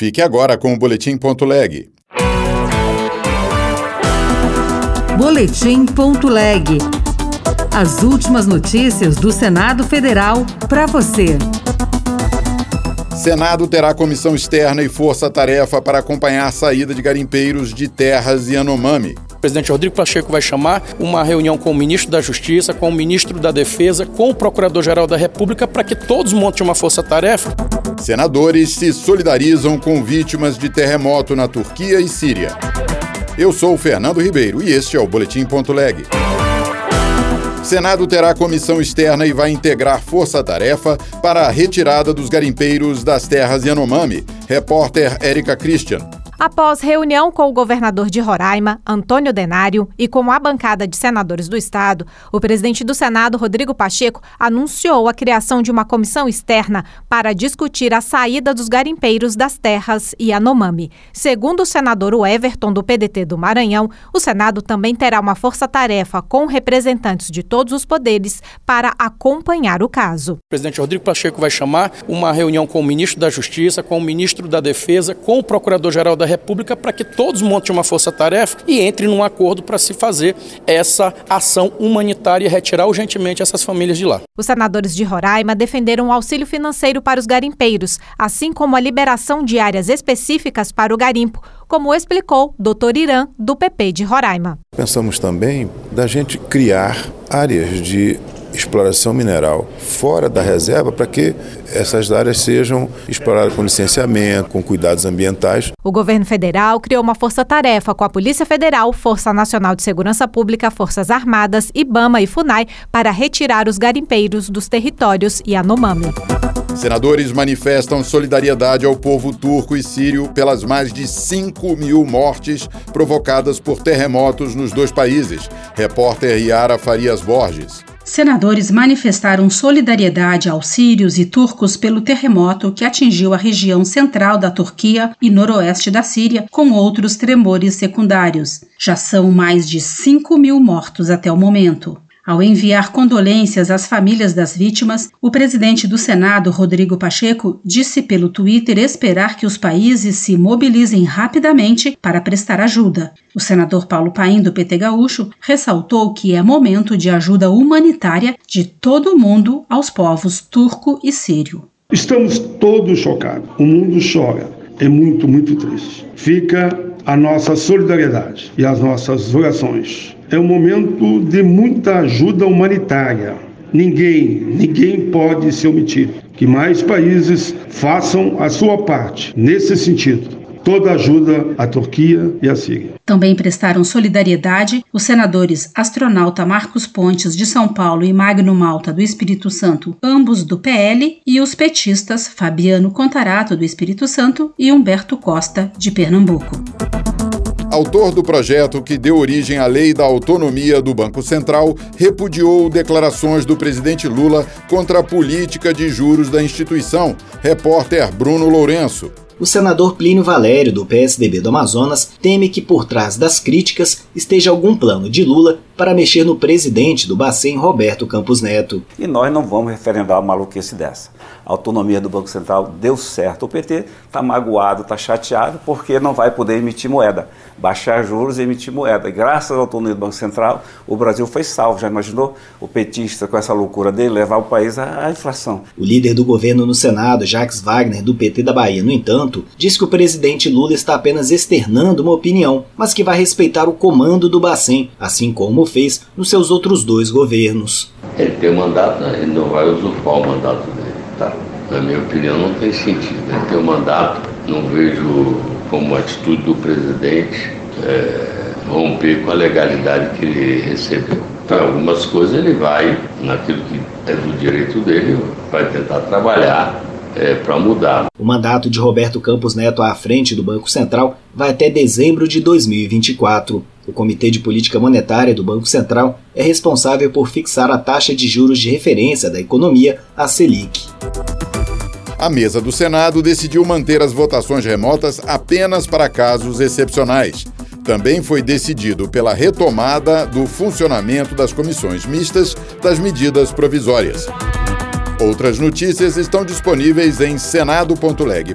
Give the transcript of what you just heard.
Fique agora com o Boletim.leg. Boletim.leg. As últimas notícias do Senado Federal para você. Senado terá comissão externa e força-tarefa para acompanhar a saída de garimpeiros de terras e Anomami. O presidente Rodrigo Pacheco vai chamar uma reunião com o ministro da Justiça, com o ministro da Defesa, com o Procurador-Geral da República, para que todos montem uma força-tarefa. Senadores se solidarizam com vítimas de terremoto na Turquia e Síria. Eu sou o Fernando Ribeiro e este é o Boletim.leg. Senado terá comissão externa e vai integrar força-tarefa para a retirada dos garimpeiros das terras Yanomami. Repórter Érica Christian. Após reunião com o governador de Roraima, Antônio Denário, e com a bancada de senadores do estado, o presidente do Senado, Rodrigo Pacheco, anunciou a criação de uma comissão externa para discutir a saída dos garimpeiros das terras Yanomami. Segundo o senador Everton, do PDT do Maranhão, o Senado também terá uma força-tarefa com representantes de todos os poderes para acompanhar o caso. O presidente Rodrigo Pacheco vai chamar uma reunião com o ministro da Justiça, com o ministro da Defesa, com o procurador-geral da República para que todos montem uma força-tarefa e entrem num acordo para se fazer essa ação humanitária e retirar urgentemente essas famílias de lá. Os senadores de Roraima defenderam um auxílio financeiro para os garimpeiros, assim como a liberação de áreas específicas para o garimpo, como explicou Dr. Irã, do PP de Roraima. Pensamos também da gente criar áreas de exploração mineral fora da reserva para que essas áreas sejam exploradas com licenciamento, com cuidados ambientais. O governo federal criou uma força-tarefa com a Polícia Federal, Força Nacional de Segurança Pública, Forças Armadas, IBAMA e FUNAI para retirar os garimpeiros dos territórios Yanomami. Senadores manifestam solidariedade ao povo turco e sírio pelas mais de 5 mil mortes provocadas por terremotos nos dois países. Repórter Yara Farias Borges. Senadores manifestaram solidariedade aos sírios e turcos pelo terremoto que atingiu a região central da Turquia e noroeste da Síria, com outros tremores secundários. Já são mais de 5 mil mortos até o momento. Ao enviar condolências às famílias das vítimas, o presidente do Senado, Rodrigo Pacheco, disse pelo Twitter esperar que os países se mobilizem rapidamente para prestar ajuda. O senador Paulo Paim, do PT Gaúcho, ressaltou que é momento de ajuda humanitária de todo o mundo aos povos turco e sírio. Estamos todos chocados. O mundo chora. É muito, muito triste. Fica a nossa solidariedade e as nossas orações é um momento de muita ajuda humanitária. Ninguém, ninguém pode se omitir. Que mais países façam a sua parte nesse sentido toda ajuda à Turquia e à Síria. Também prestaram solidariedade os senadores astronauta Marcos Pontes, de São Paulo, e Magno Malta, do Espírito Santo, ambos do PL, e os petistas Fabiano Contarato, do Espírito Santo, e Humberto Costa, de Pernambuco autor do projeto que deu origem à Lei da Autonomia do Banco Central, repudiou declarações do presidente Lula contra a política de juros da instituição. Repórter Bruno Lourenço. O senador Plínio Valério, do PSDB do Amazonas, teme que por trás das críticas esteja algum plano de Lula para mexer no presidente do Bacen, Roberto Campos Neto. E nós não vamos referendar uma maluquice dessa. A autonomia do Banco Central deu certo. O PT está magoado, está chateado, porque não vai poder emitir moeda, baixar juros e emitir moeda. E graças à autonomia do Banco Central, o Brasil foi salvo. Já imaginou o petista, com essa loucura dele, levar o país à, inflação? O líder do governo no Senado, Jacques Wagner, do PT da Bahia, no entanto, diz que o presidente Lula está apenas externando uma opinião, mas que vai respeitar o comando do Bacen, assim como fez nos seus outros dois governos. Ele tem mandato, né? ele não vai usurpar o mandato dele. Tá? Na minha opinião, não tem sentido. Ele tem um mandato, não vejo como atitude do presidente é, romper com a legalidade que ele recebeu. Então, algumas coisas ele vai, naquilo que é do direito dele, vai tentar trabalhar é, para mudar. O mandato de Roberto Campos Neto à frente do Banco Central vai até dezembro de 2024. O Comitê de Política Monetária do Banco Central é responsável por fixar a taxa de juros de referência da economia, a Selic. A mesa do Senado decidiu manter as votações remotas apenas para casos excepcionais. Também foi decidido pela retomada do funcionamento das comissões mistas das medidas provisórias. Outras notícias estão disponíveis em senado.leg.br